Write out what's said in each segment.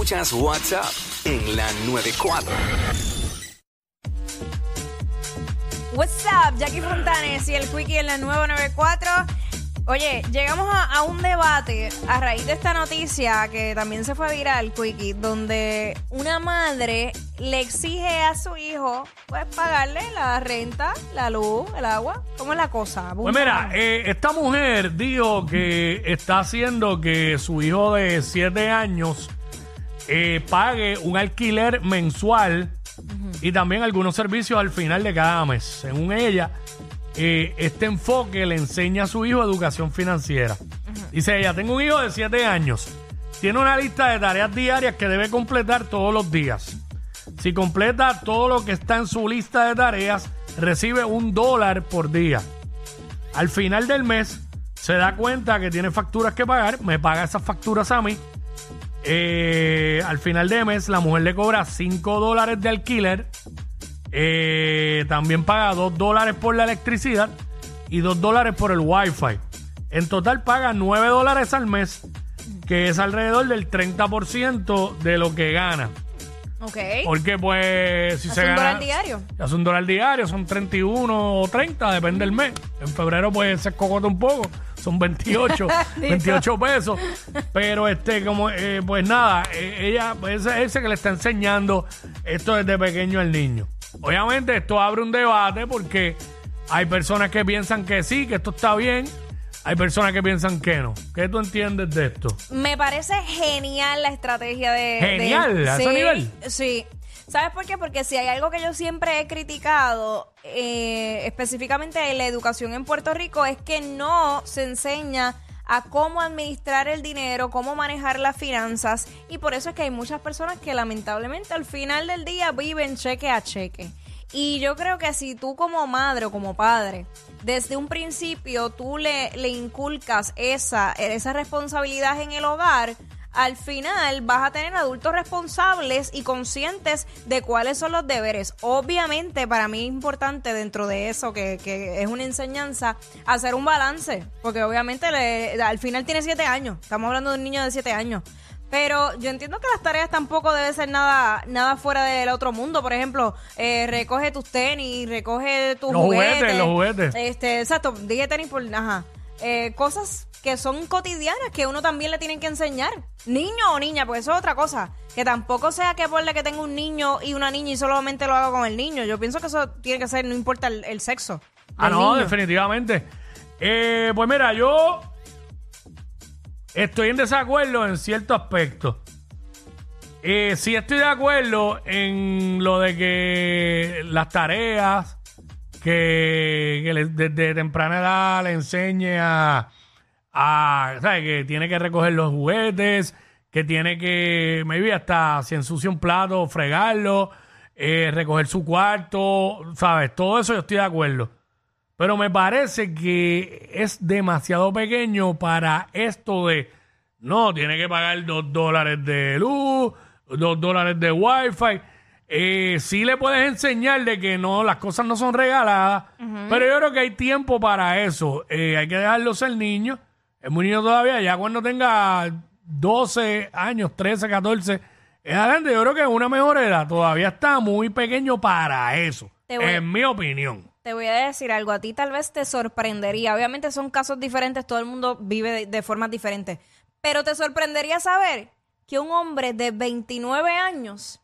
Escuchas WhatsApp en la 94. What's up, Jackie Fontanes y el Quickie en la nueva 94. Oye, llegamos a, a un debate a raíz de esta noticia que también se fue viral, Quickie, donde una madre le exige a su hijo pues pagarle la renta, la luz, el agua. ¿Cómo es la cosa? Pues mira, eh, esta mujer dijo que está haciendo que su hijo de 7 años eh, pague un alquiler mensual y también algunos servicios al final de cada mes. Según ella, eh, este enfoque le enseña a su hijo educación financiera. Dice ella, tengo un hijo de 7 años. Tiene una lista de tareas diarias que debe completar todos los días. Si completa todo lo que está en su lista de tareas, recibe un dólar por día. Al final del mes, se da cuenta que tiene facturas que pagar, me paga esas facturas a mí. Eh, al final de mes, la mujer le cobra 5 dólares de alquiler. Eh, también paga 2 dólares por la electricidad y 2 dólares por el wifi. En total paga 9 dólares al mes, que es alrededor del 30% de lo que gana. Ok. Porque pues si Hace se un gana... dólar diario. Hace un dólar diario, son 31 o 30, depende del mes. En febrero pues se cocota un poco, son 28, 28 pesos. Pero este, como, eh, pues nada, eh, ella, pues ese, ese que le está enseñando esto desde pequeño al niño. Obviamente esto abre un debate porque hay personas que piensan que sí, que esto está bien. Hay personas que piensan que no. ¿Qué tú entiendes de esto? Me parece genial la estrategia de... Genial, de- a ese nivel. Sí. ¿Sabes por qué? Porque si hay algo que yo siempre he criticado, eh, específicamente en la educación en Puerto Rico, es que no se enseña a cómo administrar el dinero, cómo manejar las finanzas, y por eso es que hay muchas personas que lamentablemente al final del día viven cheque a cheque. Y yo creo que si tú como madre o como padre, desde un principio tú le, le inculcas esa, esa responsabilidad en el hogar, al final vas a tener adultos responsables y conscientes de cuáles son los deberes. Obviamente para mí es importante dentro de eso, que, que es una enseñanza, hacer un balance, porque obviamente le- al final tiene siete años, estamos hablando de un niño de siete años. Pero yo entiendo que las tareas tampoco deben ser nada, nada fuera del otro mundo. Por ejemplo, eh, recoge tus tenis, recoge tus Los juguetes, juguetes. los juguetes. Este, exacto, dije tenis por, ajá. Eh, cosas que son cotidianas que uno también le tienen que enseñar. Niño o niña, porque eso es otra cosa. Que tampoco sea que por la que tenga un niño y una niña y solamente lo haga con el niño. Yo pienso que eso tiene que ser, no importa el, el sexo. Ah, no, niño. definitivamente. Eh, pues mira, yo estoy en desacuerdo en cierto aspecto. Eh, sí estoy de acuerdo en lo de que las tareas que, le- desde temprana edad le enseñe a, a ¿sabes? Que tiene que recoger los juguetes, que tiene que, maybe hasta si ensucia un plato, fregarlo, eh, recoger su cuarto, ¿sabes? Todo eso yo estoy de acuerdo. Pero me parece que es demasiado pequeño para esto de, no, tiene que pagar dos dólares de luz, dos dólares de wifi. Eh, sí le puedes enseñar de que no, las cosas no son regaladas, pero yo creo que hay tiempo para eso. Eh, hay que dejarlo ser niño. Es muy niño todavía, ya cuando tenga 12 años, 13, 14, es adelante, yo creo que es una mejor edad. Todavía está muy pequeño para eso, Te voy- en mi opinión. Te voy a decir algo, a ti tal vez te sorprendería. Obviamente son casos diferentes, todo el mundo vive de, de formas diferentes. Pero te sorprendería saber que un hombre de 29 años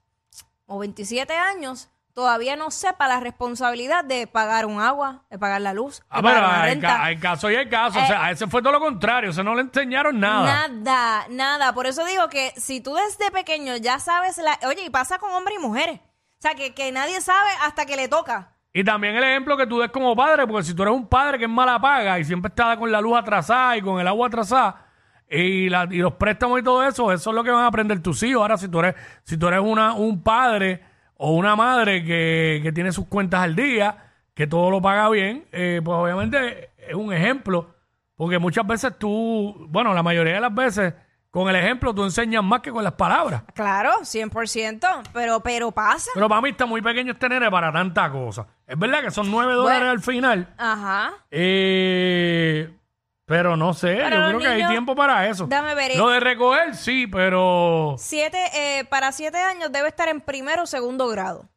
o 27 años todavía no sepa la responsabilidad de pagar un agua, de pagar la luz, de Ah, pagar pero una hay, renta. ca- hay casos y hay casos. o Eh, sea, a ese fue todo lo contrario. O sea, no le enseñaron nada. Nada, nada. Por eso digo que si tú desde pequeño ya sabes la... Oye, y pasa con hombres y mujeres. O sea, que, que nadie sabe hasta que le toca. Y también el ejemplo que tú des como padre, porque si tú eres un padre que es mala paga y siempre está con la luz atrasada y con el agua atrasada y, la- y los préstamos y todo eso, eso es lo que van a aprender tus hijos. Ahora, si tú eres, si tú eres una, un padre o una madre que, que tiene sus cuentas al día, que todo lo paga bien, eh, pues obviamente es un ejemplo. Porque muchas veces tú, bueno, la mayoría de las veces, con el ejemplo tú enseñas más que con las palabras. Claro, 100%. Pero, pero pasa. Pero para mí está muy pequeño este nene para tanta cosa. Es verdad que son nueve dólares al final. Ajá. Eh, Pero no sé, yo los creo que hay niños- tiempo para eso. Dame ver, eh. Lo de recoger, sí, pero Siete, eh, para siete años debe estar en primero o segundo grado.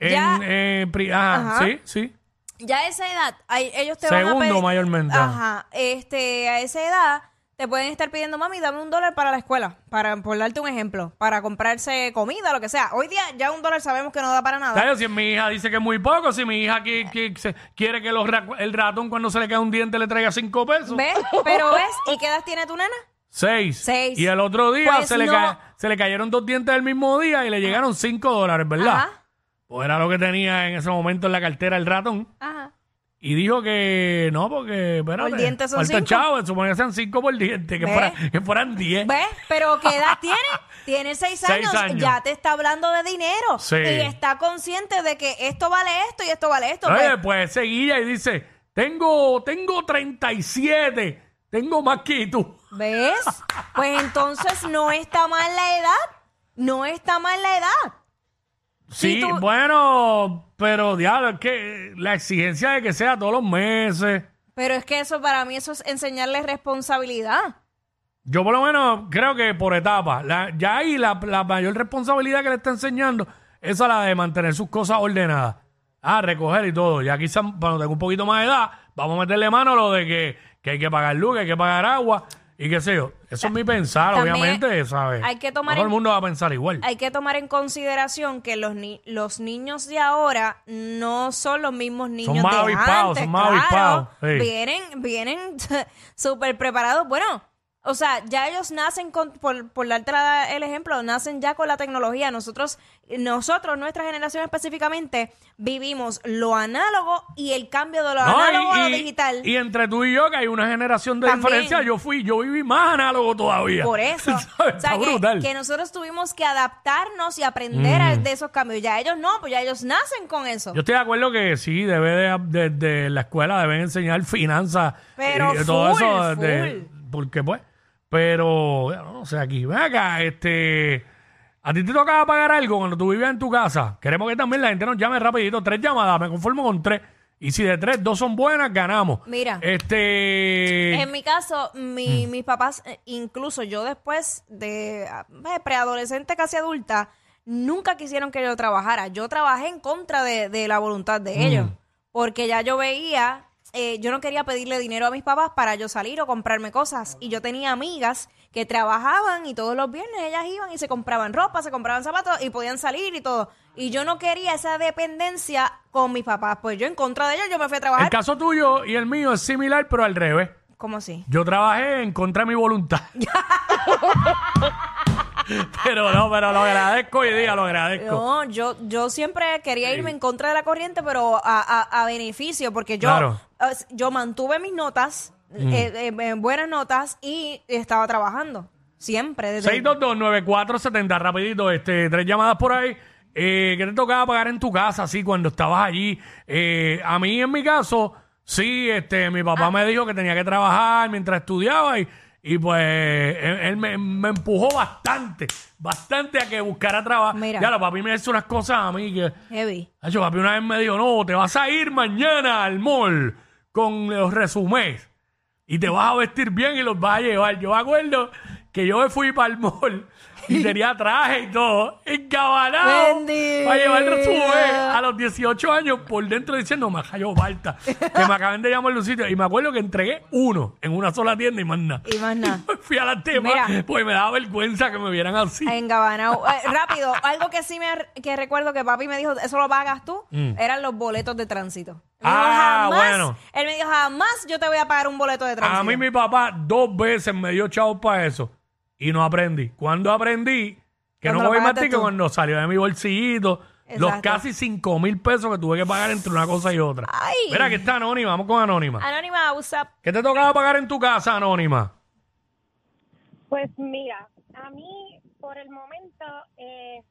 en, Ya- eh, pri- ajá, Ajá. sí, sí. Ya a esa edad, hay- ellos te van a Segundo pedir... mayormente. Ajá. Este, a esa edad te pueden estar pidiendo, mami, dame un dólar para la escuela. Para, por darte un ejemplo. Para comprarse comida, lo que sea. Hoy día ya un dólar sabemos que no da para nada. Claro, si mi hija dice que es muy poco, si mi hija que, que se- quiere que los ra- el ratón cuando se le cae un diente le traiga cinco pesos. ¿Ves? Pero ves, ¿y qué edad tiene tu nena? Seis. Seis. Y el otro día Pues se, le no. ca- se le cayeron dos dientes el mismo día y le llegaron cinco dólares, ¿verdad? Ajá. Pues era lo que tenía en ese momento en la cartera el ratón. Ajá. Y dijo que no, porque espérate, Por diente son falta cinco. chavo, supone que sean cinco por diente, que, que fueran diez. ¿Ves? Pero ¿qué edad tiene? Tiene seis Seis años, años. ya te está hablando de dinero. Sí. Y está consciente de que esto vale esto y esto vale esto. Oye, pues, pues seguía y dice, tengo, tengo 37, tengo más que tú. ¿Ves? Pues entonces no está mal la edad. No está mal la edad. Sí, Sí, tú- bueno, pero diablo, es que la exigencia de que sea todos los meses. Pero es que eso para mí eso es enseñarle responsabilidad. Yo por lo menos creo que por etapas. La- ya ahí la, la mayor responsabilidad que le está enseñando es a la de mantener sus cosas ordenadas. Ah, recoger y todo. Ya quizás cuando tenga un poquito más de edad, vamos a meterle mano a lo de que, que hay que pagar luz, que hay que pagar agua y qué sé yo. Eso es mi pensar, También obviamente, ¿sabes? hay que tomar No todo en- el mundo va a pensar igual. Hay que tomar en consideración que los, ni- los niños de ahora no son los mismos niños más de avispados, antes. son más claro. avispados, sí. Vienen, vienen súper preparados. Bueno, o sea, ya ellos nacen con, por, por darte la- el ejemplo, nacen ya con la tecnología. Nosotros, nosotros, nuestra generación específicamente, vivimos lo análogo y el cambio de lo No, análogo a lo y, digital. y entre tú y yo, que hay una generación de También. diferencia, yo fui, yo viví más análogo todavía. Por eso, o sea, Está que, brutal. que nosotros tuvimos que adaptarnos y aprender a- de esos cambios. Ya ellos no, pues ya ellos nacen con eso. Yo estoy de acuerdo que sí, debe de, de- de la escuela deben enseñar finanzas Pero y todo full, eso. de- full. porque pues, pero, no sé, aquí, ven acá, este, a ti te tocaba pagar algo cuando tú vivías en tu casa. Queremos que también la gente nos llame rapidito, tres llamadas, me conformo con tres. Y si de tres, dos son buenas, ganamos. Mira. Este, En mi caso, mi- Mm. mis papás, eh, incluso yo después de eh, preadolescente, casi adulta, nunca quisieron que yo trabajara. Yo trabajé en contra de, de la voluntad Mm. de ellos, porque ya yo veía, eh, yo no quería pedirle dinero a mis papás para yo salir o comprarme cosas. Y yo tenía amigas que trabajaban y todos los viernes ellas iban y se compraban ropa, se compraban zapatos y podían salir y todo. Y yo no quería esa dependencia con mis papás. Pues yo en contra de ellos, yo me fui a el trabajar. caso tuyo y el mío es similar, pero al revés. ¿Cómo así? Yo trabajé en contra de mi voluntad. pero no, pero lo agradezco hoy día, lo agradezco. No, yo, yo siempre quería irme en contra de la corriente, pero a, a- a beneficio, porque yo, Claro. Mm. eh, yo mantuve mis notas, eh, eh, eh, buenas notas, y estaba trabajando. Siempre. Desde, 6229470, rapidito, este, tres llamadas por ahí. Eh, ¿Qué te tocaba pagar en tu casa, así, cuando estabas allí? Eh, a mí, en mi caso, sí, este, mi papá Ah. me dijo que tenía que trabajar mientras estudiaba y, y pues él, él me, me empujó bastante, bastante a que buscara trabajo. Mira. Ya, lo papi me hizo unas cosas a mí que... Heavy. Hacho, papi una vez me dijo, no, te vas a ir mañana al mall con los resumés y te vas a vestir bien y los vas a llevar. Yo me acuerdo que yo me fui para el mall y tenía traje y todo, encabanado, Bendito. para llevar el resumen a los 18 años por dentro diciendo, me cayó falta, que me acaban de llamar de un sitio. Y me acuerdo que entregué uno en una sola tienda y más nada. Y más nada. Fui a la tema, Mira. pues me daba vergüenza que me vieran así. En Gabanao. Eh, rápido, algo que sí me que recuerdo que papi me dijo, eso lo pagas tú, eran los boletos de tránsito. Dijo, Mm. Ah, jamás, bueno. Él me dijo, jamás yo te voy a pagar un boleto de tránsito. A mí mi papá dos veces me dio chavos para eso y no aprendí. Cuando aprendí, que ¿Cuándo no lo voy más pagaste tú? cuando salió de mi bolsillito, los Exacto. casi cinco mil pesos que tuve que pagar entre una cosa y otra. Ay. Mira que está Anónima, vamos con Anónima. Anónima, up? ¿Qué te tocaba pagar en tu casa, Anónima? Pues mira, a mí por el momento, eh,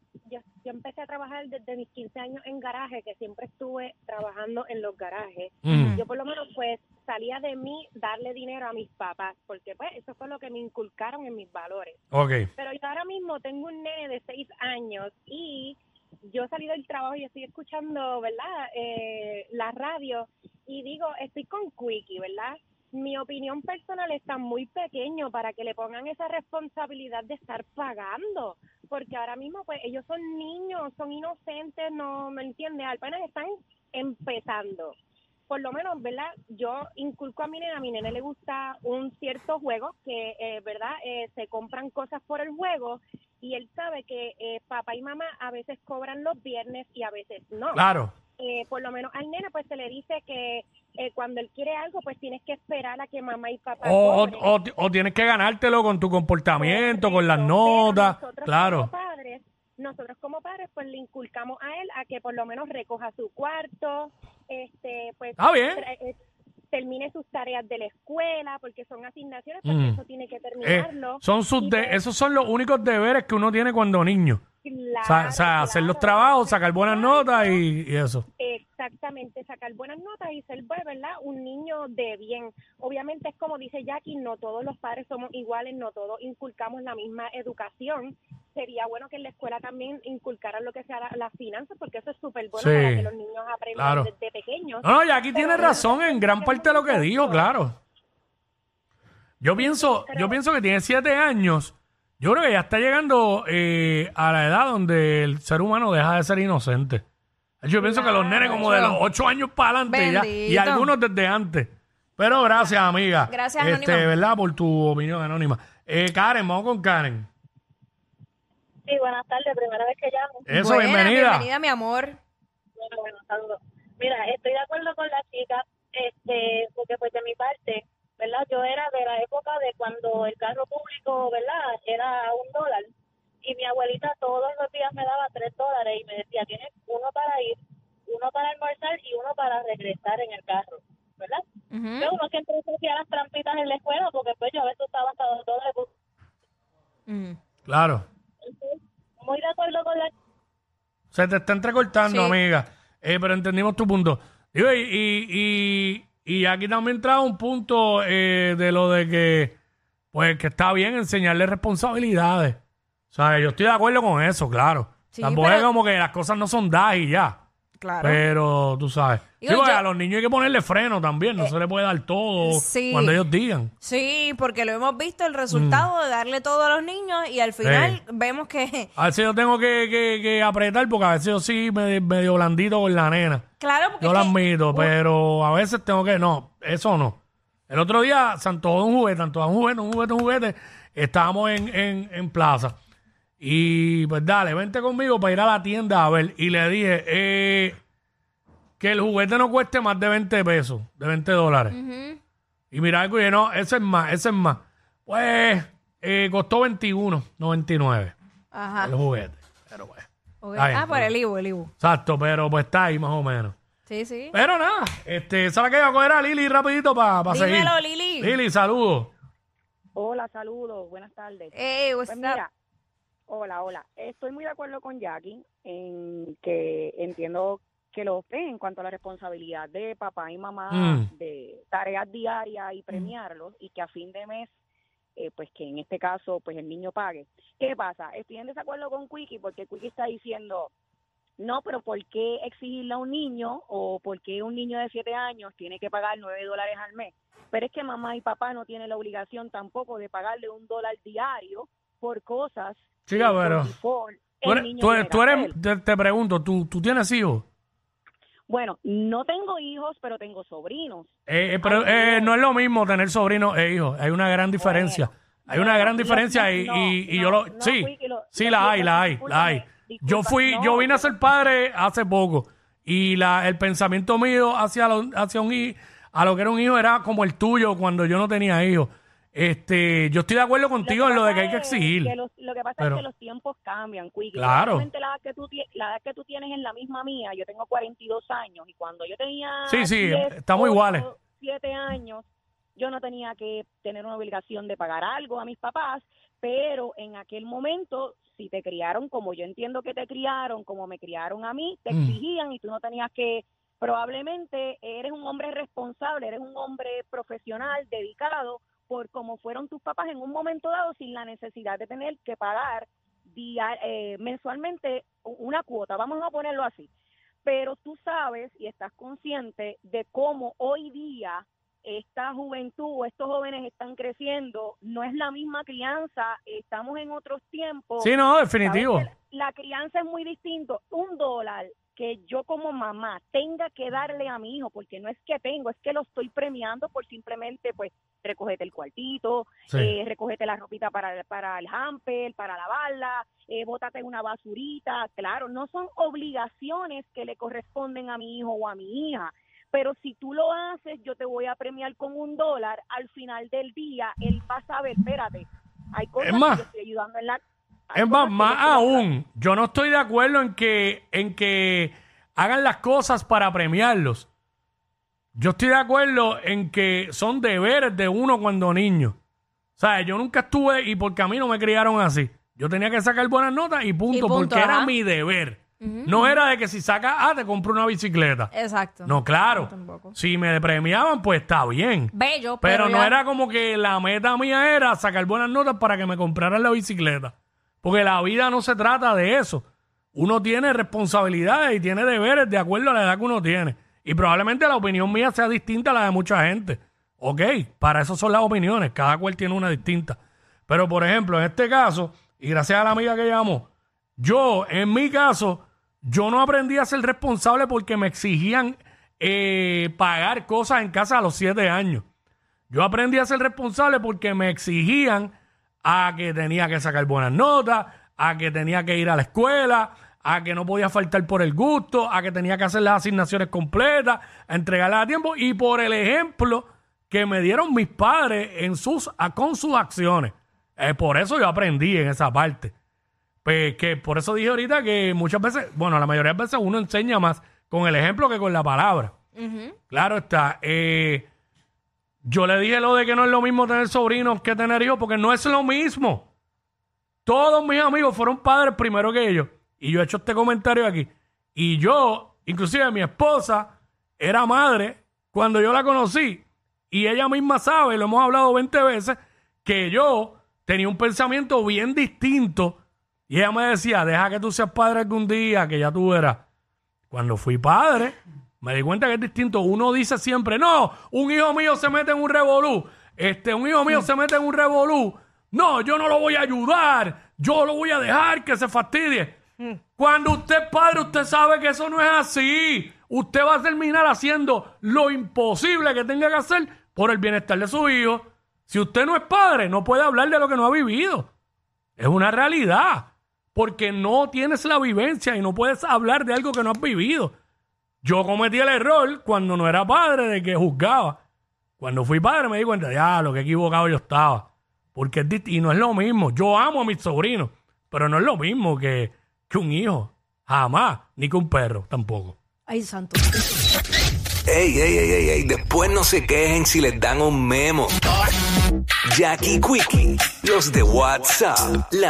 yo, empecé a trabajar desde mis 15 años en garaje, que siempre estuve trabajando en los garajes. Mm. Yo por lo menos pues salía de mí darle dinero a mis papás, porque pues eso fue lo que me inculcaron en mis valores. Pero yo ahora mismo tengo un nene de 6 años y yo salí del trabajo y estoy escuchando, ¿verdad? Eh, la radio y digo, estoy con Quickie, ¿verdad? mi opinión personal está muy pequeño para que le pongan esa responsabilidad de estar pagando, porque ahora mismo pues ellos son niños, son inocentes, no me entiendes, apenas están empezando. Por lo menos, ¿verdad? Yo inculco a mi nena, a mi nena le gusta un cierto juego que, eh, ¿verdad? Eh, se compran cosas por el juego y él sabe que eh, papá y mamá a veces cobran los viernes y a veces no Claro. eh, por lo menos al nene pues se le dice que eh, cuando él quiere algo pues tienes que esperar a que mamá y papá O, o, cobren. o, o tienes que ganártelo con tu comportamiento, con las notas. Claro. nosotros como padres pues le inculcamos a él a que por lo menos recoja su cuarto, este pues Está bien. eh, termine sus tareas de la escuela porque son asignaciones porque Mm. eso tiene que Eh, terminarlo. son sus de- pues, esos son los únicos deberes que uno tiene cuando niño. O sea, claro, o sea, hacer los trabajos, sacar buenas notas y, y eso. Exactamente, sacar buenas notas y ser, pues, ¿verdad? Un niño de bien. Obviamente es como dice Jackie, no todos los padres somos iguales, no todos inculcamos la misma educación. Sería bueno que en la escuela también inculcaran lo que sea la- las finanzas, porque eso es súper bueno Sí, para que los niños aprendan claro. desde pequeños. No, no, y aquí Pero tiene razón en gran parte de lo que dijo, claro. Yo pienso, yo pienso que tiene siete años. Yo creo que ya está llegando eh, a la edad donde el ser humano deja de ser inocente. Yo pienso que los nenes como de los ocho años para adelante ya, y Bendito. algunos desde antes. Pero gracias, amiga. Gracias, este, Anónima. ¿verdad? Por tu opinión anónima. Eh, Karen, vamos con Karen. Sí, buenas tardes, primera vez que llamo. Eso, Buena, bienvenida. Bienvenida, mi amor. Bueno, bueno, saludos. Mira, estoy de acuerdo con la chica, este, porque pues de mi parte, ¿verdad? Yo era de la época de cuando el carro público, ¿verdad? Era un dólar y mi abuelita todos los días me daba tres dólares y me decía, tienes uno para ir, uno para almorzar y uno para regresar en el carro, ¿verdad? Ujú. Yo uno siempre hacía las trampitas en la escuela porque pues yo a veces estaba hasta dos dólares. Ujú. Claro. Muy de acuerdo con la Se te está entrecortando, Sí. amiga. Eh, pero entendimos tu punto. Digo, y, y, y, y aquí también trae un punto eh, de lo de que, pues, que está bien enseñarle responsabilidades. O sea, yo estoy de acuerdo con eso, claro. Sí, Tampoco pero- es como que las cosas no son dadas y ya. Claro. Pero tú sabes. Digo, Sí, porque yo- a los niños hay que ponerle freno también. No se le puede dar todo sí. cuando ellos digan. Sí, porque lo hemos visto el resultado de darle todo a los niños y al final Mm. Sí. vemos que, A veces yo tengo que, que- que apretar porque a veces yo sí me, medio blandito con la nena. claro, porque Yo es lo que- admito, pero a veces tengo que, no, eso no. El otro día de un juguete, de un juguete, un juguete, un juguete. Estábamos en, en, en plaza. Y pues dale, vente conmigo para ir a la tienda a ver. Y le dije eh, que el juguete no cueste más de 20 pesos, de 20 dólares. Ujú. Y mira, algo, y dije, no, ese es más, ese es más. Pues eh, costó 21.99 Ajá. el juguete. Pero pues, Ok. Está bien, ah, por está el Ibu, el Ibu. exacto, pero pues está ahí más o menos. Sí, sí. Pero nada, este, ¿sabes qué? Voy a coger a Lili rapidito para seguir. Dímelo, Lili. Lili, saludos. Hola, saludos, buenas tardes. Hey, what's Pues up? mira, hola, hola. Estoy muy de acuerdo con Jackie en que entiendo que lo ven en cuanto a la responsabilidad de papá y mamá Mm. de tareas diarias y premiarlos y que a fin de mes, eh, pues que en este caso, pues el niño pague. ¿Qué pasa? Estoy en desacuerdo con Quickie porque Quickie está diciendo, no, pero ¿por qué exigirle a un niño o por qué un niño de siete años tiene que pagar nueve dólares al mes? Pero es que mamá y papá no tienen la obligación tampoco de pagarle un dólar diario por cosas Chica, por pero default tú eres, tú te, te pregunto, ¿tú, ¿tú tienes hijos? Bueno, no tengo hijos, pero tengo sobrinos. Eh, eh, pero eh, no. es lo mismo tener sobrinos e hijos. Hay una gran diferencia. hay una gran no, diferencia y, no, y- y no, yo lo... no, sí, Wiki, lo- sí, la hay, la hay, la hay. Yo fui, yo vine a ser padre hace poco y la, el pensamiento mío hacia, lo- hacia un hijo, a lo que era un hijo era como el tuyo cuando yo no tenía hijos. Este, yo estoy de acuerdo contigo en lo de que hay que exigir. que los- lo que pasa Pero- es que los tiempos cambian, Quickie. Claro. La edad, que tú, tie- la edad que tú tienes es la misma mía. Yo tengo 42 años y cuando yo tenía Sí, sí, 10, estamos iguales. 7 años, yo no tenía que tener una obligación de pagar algo a mis papás, pero en aquel momento, si te criaron como yo entiendo que te criaron, como me criaron a mí, te Mm. exigían y tú no tenías que probablemente eres un hombre responsable, eres un hombre profesional, dedicado, por cómo fueron tus papás en un momento dado sin la necesidad de tener que pagar eh, mensualmente una cuota, vamos a ponerlo así. Pero tú sabes y estás consciente de cómo hoy día esta juventud o estos jóvenes están creciendo, no es la misma crianza, estamos en otros tiempos. Sí, no, ¿Sabes definitivo. La, la crianza es muy distinto. Un dólar que yo como mamá tenga que darle a mi hijo, porque no es que tengo, es que lo estoy premiando por simplemente, pues, recogete el cuartito, Sí. eh, recogete la ropita para, para el hamper, para lavarla, eh, bótate una basurita. Claro, no son obligaciones que le corresponden a mi hijo o a mi hija. Pero si tú lo haces, yo te voy a premiar con un dólar. Al final del día, él va a saber, espérate, hay cosas Es más, que yo estoy ayudando en la... Es más, más aún, yo no estoy de acuerdo en que, en que hagan las cosas para premiarlos. Yo estoy de acuerdo en que son deberes de uno cuando niño. O sea, yo nunca estuve, y porque a mí no me criaron así. Yo tenía que sacar buenas notas y punto, Y punto, porque era mi deber. No era de que si sacas, ah, te compro una bicicleta. Exacto. No, claro. tampoco. Si me premiaban, pues está bien. Bello, Pero, pero, no ya- era como que la meta mía era sacar buenas notas para que me compraran la bicicleta. Porque la vida no se trata de eso. Uno tiene responsabilidades y tiene deberes de acuerdo a la edad que uno tiene. Y probablemente la opinión mía sea distinta a la de mucha gente. Ok, para eso son las opiniones. Cada cual tiene una distinta. Pero, por ejemplo, en este caso, y gracias a la amiga que llamó, yo, en mi caso, yo no aprendí a ser responsable porque me exigían eh, pagar cosas en casa a los siete años. Yo aprendí a ser responsable porque me exigían a que tenía que sacar buenas notas, a que tenía que ir a la escuela, a que no podía faltar por el gusto, a que tenía que hacer las asignaciones completas, a entregarlas a tiempo y por el ejemplo que me dieron mis padres en sus, a- con sus acciones. Eh, por eso yo aprendí en esa parte. Pues que por eso dije ahorita que muchas veces, bueno, la mayoría de veces uno enseña más con el ejemplo que con la palabra. Claro está. eh, yo le dije lo de que no es lo mismo tener sobrinos que tener hijos, porque no es lo mismo. Todos mis amigos fueron padres primero que ellos. Y yo he hecho este comentario aquí. Y yo, inclusive mi esposa, era madre cuando yo la conocí. Y ella misma sabe, lo hemos hablado 20 veces, que yo tenía un pensamiento bien distinto. Y ella me decía, deja que tú seas padre algún día, que ya tú verás. Cuando fui padre, me di cuenta que es distinto. Uno dice siempre, no, un hijo mío se mete en un revolú. Este, un hijo mío se mete en un revolú. No, yo no lo voy a ayudar. Yo lo voy a dejar que se fastidie. Cuando usted es padre, usted sabe que eso no es así. Usted va a terminar haciendo lo imposible que tenga que hacer por el bienestar de su hijo. Si usted no es padre, no puede hablar de lo que no ha vivido. Es una realidad. Porque no tienes la vivencia y no puedes hablar de algo que no has vivido. Yo cometí el error cuando no era padre de que juzgaba. Cuando fui padre me di cuenta, ya, lo que equivocado yo estaba. Porque es y no es lo mismo. Yo amo a mis sobrinos, pero no es lo mismo que, que un hijo. Jamás. Ni que un perro tampoco. Ay, santo. Ey, ey, ey, ey, ey, después no se quejen si les dan un memo. Jackie Quickie, los de WhatsApp, la